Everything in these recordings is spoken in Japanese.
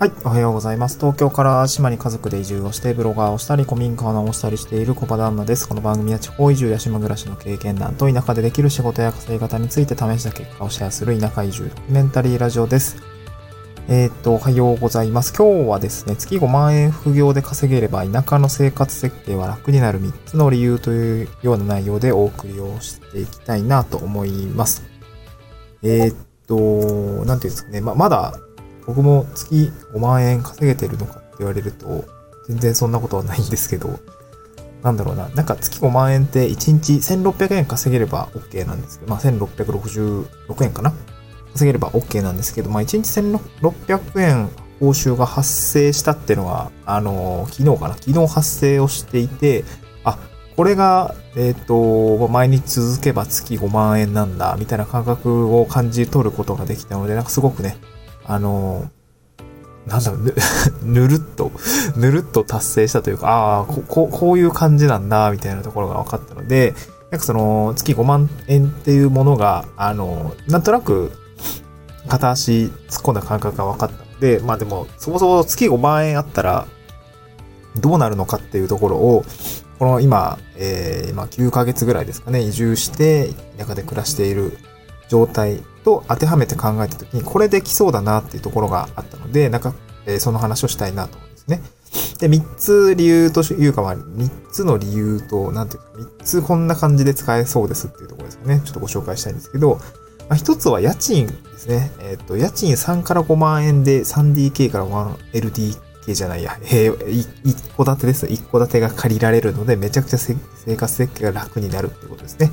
はい、おはようございます。東京から島に家族で移住をして、ブロガーをしたり、古民家を直したりしている小場旦那です。この番組は地方移住や島暮らしの経験談と田舎でできる仕事や稼ぎ方について試した結果をシェアする田舎移住ドキュメンタリーラジオです。えー、っと、おはようございます。今日はですね、月5万円副業で稼げれば田舎の生活設計は楽になる3つの理由というような内容でお送りをしていきたいなと思います。えー、っと、なんていうんですかね、ま、まだ僕も月5万円稼げてるのかって言われると、全然そんなことはないんですけど、なんだろうな、なんか月5万円って1日1600円稼げれば OK なんですけど、まあ1666円かな。稼げれば OK なんですけど、まあ1日1600円報酬が発生したっていうのは、あのー、昨日かな。昨日発生をしていて、あ、これが、えっ、ー、と、毎日続けば月5万円なんだ、みたいな感覚を感じ取ることができたので、なんかすごくね、あの、なんだろう、ぬるっと、ぬるっと達成したというか、ああ、ここういう感じなんだ、みたいなところが分かったので、なんかその、月5万円っていうものが、あの、なんとなく、片足突っ込んだ感覚が分かったので、まあでも、そもそも月5万円あったら、どうなるのかっていうところを、この今、えー、まあ9ヶ月ぐらいですかね、移住して、田舎で暮らしている状態と当てはめて考えたときに、これできそうだなっていうところがあったので、なんか、えー、その話をしたいなと思うんですね。で、3つ理由というか、まあ、3つの理由と、なんていうか、3つこんな感じで使えそうですっていうところですよね。ちょっとご紹介したいんですけど、まあ、1つは家賃ですね。えっ、ー、と、家賃3から5万円で 3DK から 1LDK じゃないや、えー、1戸建てです。1戸建てが借りられるので、めちゃくちゃ生活設計が楽になるってことですね。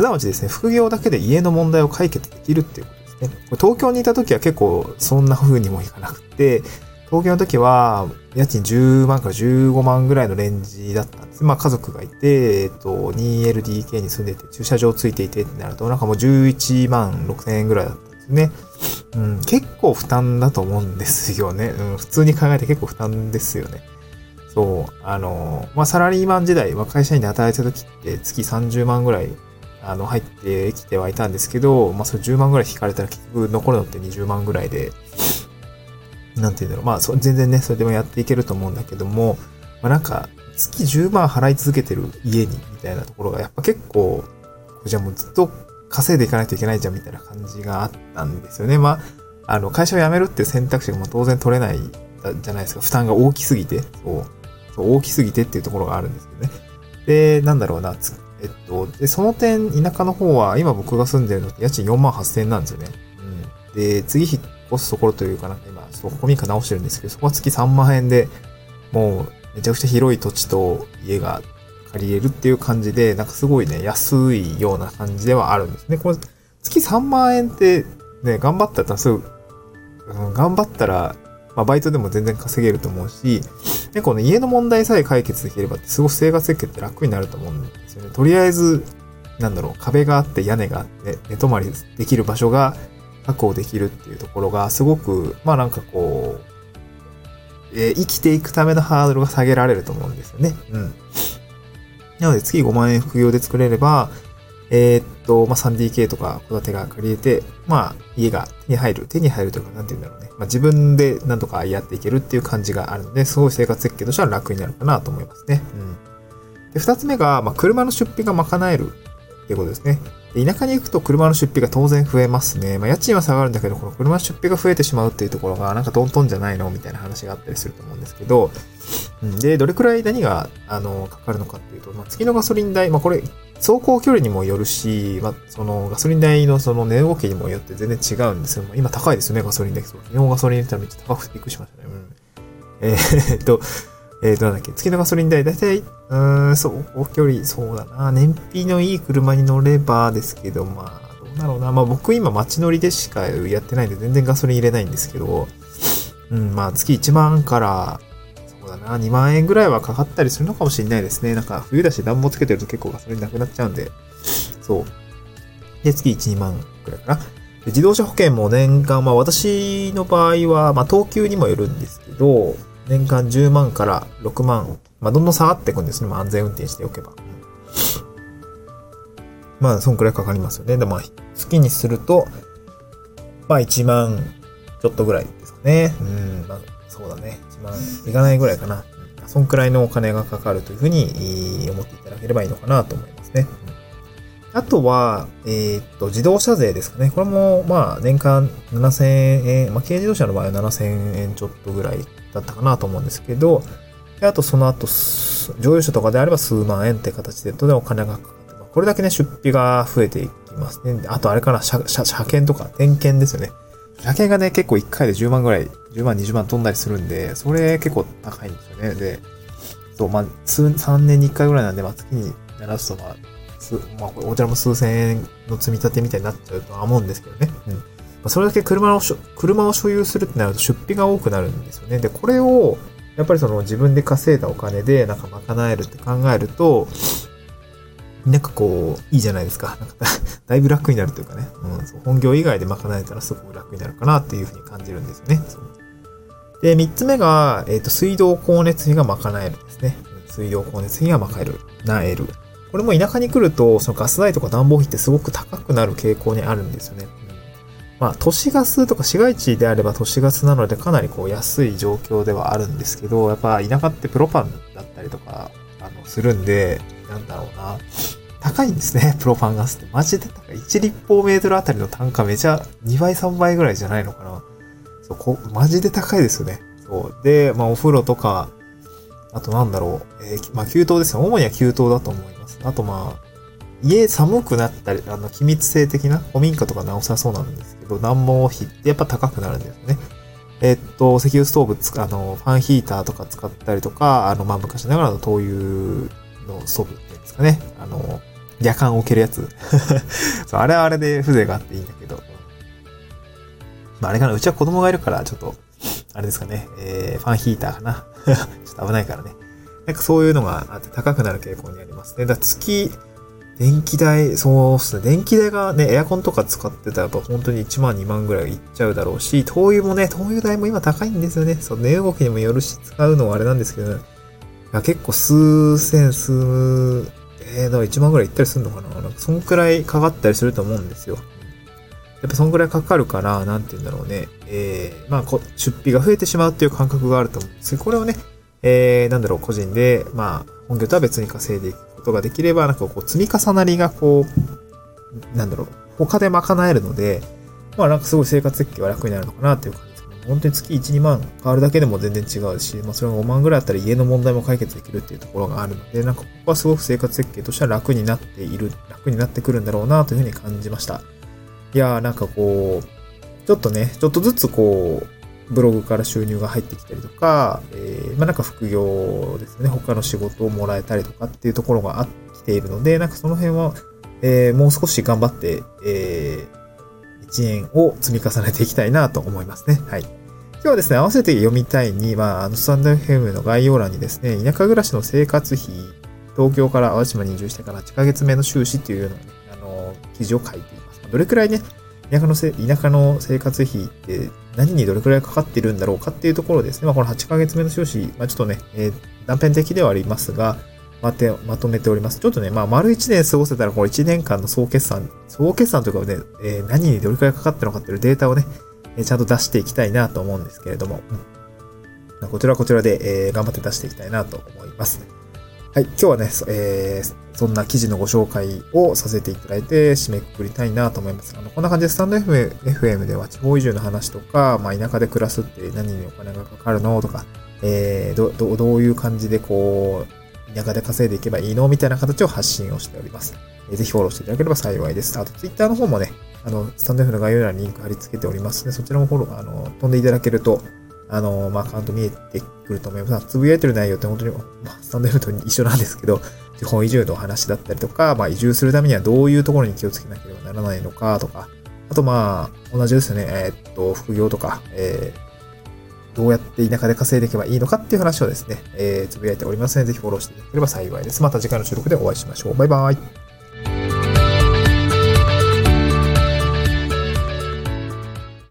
すなわちですね、副業だけで家の問題を解決できるっていうことですね。東京にいた時は結構そんな風にもいかなくて、東京の時は家賃10万から15万ぐらいのレンジだったんです。まあ家族がいて、えっと、2LDK に住んでて駐車場ついていてってなると、なんかもう11万6千円ぐらいだったんですね。うん、結構負担だと思うんですよね。うん、普通に考えて結構負担ですよね。そう、あの、まあサラリーマン時代、まあ会社員で働いてた時って月30万ぐらいあの、入ってきてはいたんですけど、まあ、それ10万ぐらい引かれたら結局残るのって20万ぐらいで、なんて言うんだろう。まあ、全然ね、それでもやっていけると思うんだけども、まあ、なんか、月10万払い続けてる家に、みたいなところが、やっぱ結構、じゃあもうずっと稼いでいかないといけないじゃん、みたいな感じがあったんですよね。まあ、あの、会社を辞めるっていう選択肢がもう当然取れないじゃないですか。負担が大きすぎて、そう、そう大きすぎてっていうところがあるんですけどね。で、なんだろうな、えっと、で、その点、田舎の方は、今僕が住んでるのって家賃4万8000円なんですよね。うん。で、次引っ越すところというかなんか今、ちょっと古民家直してるんですけど、そこは月3万円で、もう、めちゃくちゃ広い土地と家が借りれるっていう感じで、なんかすごいね、安いような感じではあるんですね。これ、月3万円って、ね、頑張ったらすぐ、うん、頑張ったら、まあ、バイトでも全然稼げると思うし、で、この家の問題さえ解決できれば、すごく生活設計って楽になると思うんですよね。とりあえず、なんだろう、壁があって屋根があって、寝泊まりできる場所が確保できるっていうところが、すごく、まあなんかこう、えー、生きていくためのハードルが下げられると思うんですよね。うん。なので月5万円副業で作れれば、えー、っと、まあ、3DK とか戸建てが借りれて、まあ、家が手に入る、手に入るというか、なんて言うんだろうね。まあ、自分でなんとかやっていけるっていう感じがあるので、すごい生活設計としては楽になるかなと思いますね。うん。で、二つ目が、まあ、車の出費が賄えるっていうことですね。田舎に行くと車の出費が当然増えますね。まあ、家賃は下がるんだけど、この車の出費が増えてしまうっていうところが、なんかトントンじゃないのみたいな話があったりすると思うんですけど、うん、で、どれくらい何が、あの、かかるのかっていうと、まあ、月のガソリン代、まあ、これ、走行距離にもよるし、まあ、その、ガソリン代のその値動きにもよって全然違うんですけど、今高いですよね、ガソリン代。昨日ガソリン代めっちゃ高くてびっくりしましたね。うん。えー、っと、えっ、ー、と、なんだっけ、月のガソリン代、だいたい、うーん、そう、距離、そうだな、燃費のいい車に乗ればですけど、まあ、どうだろうな。まあ僕今街乗りでしかやってないんで全然ガソリン入れないんですけど、うん、まあ月1万から、そうだな、2万円ぐらいはかかったりするのかもしれないですね。なんか冬だし暖房つけてると結構ガソリンなくなっちゃうんで、そう。で、月1、2万くらいかな。自動車保険も年間、まあ私の場合は、まあ等級にもよるんですけど、年間10万から6万、まあ、どんどん下がっていくんですね。まあ、安全運転しておけば。まあ、そんくらいかかりますよね。で、まあ、月にすると、まあ、1万ちょっとぐらいですかね。うん、まあ、そうだね。1万いかないぐらいかな。そんくらいのお金がかかるというふうに思っていただければいいのかなと思いますね。あとは、えー、っと、自動車税ですかね。これも、まあ、年間7000円、まあ、軽自動車の場合は7000円ちょっとぐらいだったかなと思うんですけど、であとその後、乗用車とかであれば数万円って形で、とでお金がかかって、これだけね、出費が増えていきますね。あとあれかな、車、車、車検とか点検ですよね。車検がね、結構1回で10万ぐらい、10万、20万飛んだりするんで、それ結構高いんですよね。で、そう、まあ、数、3年に1回ぐらいなんで、まあ、月に鳴らすと、まあ、す、まあ、こちらも数千円の積み立てみたいになっちゃうとは思うんですけどね。うん。まあ、それだけ車を、車を所有するってなると出費が多くなるんですよね。で、これを、やっぱりその自分で稼いだお金でなんか賄えるって考えると、なんかこう、いいじゃないですか。なんか だいぶ楽になるというかね。うん、そう本業以外で賄えたらすごく楽になるかなっていうふうに感じるんですよね。で、三つ目が、えっ、ー、と、水道光熱費が賄えるんですね。水道光熱費が賄える。なえる。これも田舎に来ると、そのガス代とか暖房費ってすごく高くなる傾向にあるんですよね。まあ、都市ガスとか市街地であれば都市ガスなのでかなりこう安い状況ではあるんですけど、やっぱ田舎ってプロパンだったりとか、あの、するんで、なんだろうな。高いんですね、プロパンガスって。マジで高い。1立方メートルあたりの単価めちゃ2倍3倍ぐらいじゃないのかな。そう、こマジで高いですよね。そう。で、まあお風呂とか、あとなんだろう。えー、まあ給湯ですね。主には給湯だと思います。あとまあ、家寒くなったり、あの、機密性的な古民家とかなおさそうなんですけど、暖房費ってやっぱ高くなるんですね。えっと、石油ストーブつあの、ファンヒーターとか使ったりとか、あの、まあ、昔ながらの灯油のストーブっていうんですかね。あの、夜間置けるやつ。そう、あれはあれで風情があっていいんだけど。まあ、あれかな、うちは子供がいるから、ちょっと、あれですかね、えー、ファンヒーターかな。ちょっと危ないからね。なんかそういうのがあって高くなる傾向にありますね。だ月、電気代、そうっすね。電気代がね、エアコンとか使ってたらやっぱ本当に1万2万ぐらいいっちゃうだろうし、灯油もね、灯油代も今高いんですよね。そう、値動きにもよるし、使うのはあれなんですけど、ね、いや結構数千、数、えー、だから1万ぐらいいったりするのかななんかそんくらいかかったりすると思うんですよ。やっぱそんくらいかかるから、なんて言うんだろうね。えー、まあこ、出費が増えてしまうっていう感覚があると思うんですこれをね、えー、なんだろう、個人で、まあ、本業とは別に稼いでいくことができれば、なんかこう、積み重なりがこう、なんだろう、他で賄えるので、まあなんかすごい生活設計は楽になるのかなっていう感じですけど、本当に月1、2万変わるだけでも全然違うし、まあそれが5万ぐらいあったら家の問題も解決できるっていうところがあるので、なんかここはすごく生活設計としては楽になっている、楽になってくるんだろうなというふうに感じました。いやーなんかこう、ちょっとね、ちょっとずつこう、ブログから収入が入ってきたりとか、えー、まあ、なんか副業ですね、他の仕事をもらえたりとかっていうところがあってきているので、なんかその辺は、えー、もう少し頑張って、えー、1円を積み重ねていきたいなと思いますね。はい。今日はですね、合わせて読みたいに、まあ、あの、スタンド FM の概要欄にですね、田舎暮らしの生活費、東京から淡島に移住してから8ヶ月目の収支っていうようなね、あの、記事を書いています。どれくらいね、田舎のせ、田舎の生活費って何にどれくらいかかっているんだろうかっていうところですね。まあ、この8ヶ月目の収支、まあ、ちょっとね、えー、断片的ではありますが、まて、まとめております。ちょっとね、まあ、丸1年過ごせたら、この1年間の総決算、総決算というかね、えー、何にどれくらいかかってるのかっていうデータをね、えー、ちゃんと出していきたいなと思うんですけれども、うん、こちらはこちらで、えー、頑張って出していきたいなと思います。はい、今日はね、えー、そんな記事のご紹介をさせていただいて締めくくりたいなと思います。あの、こんな感じでスタンド FM では地方移住の話とか、まあ、田舎で暮らすって何にお金がかかるのとか、えー、ど、ど、どういう感じでこう、田舎で稼いでいけばいいのみたいな形を発信をしております。えー、ぜひフォローしていただければ幸いです。あと、ツイッターの方もね、あの、スタンド F の概要欄にリンク貼り付けておりますので、そちらもフォロー、あの、飛んでいただけると、あの、まあ、カウント見えてくると思います。つぶやいてる内容って本当に、まあ、スタンド F と一緒なんですけど、地方移住の話だったりとか、まあ、移住するためにはどういうところに気をつけなければならないのかとか、あとまあ、同じですね、えー、っと、副業とか、えー、どうやって田舎で稼いでいけばいいのかっていう話をですね、えー、つぶやいておりますので、ぜひフォローしていただければ幸いです。また次回の収録でお会いしましょう。バイバイ。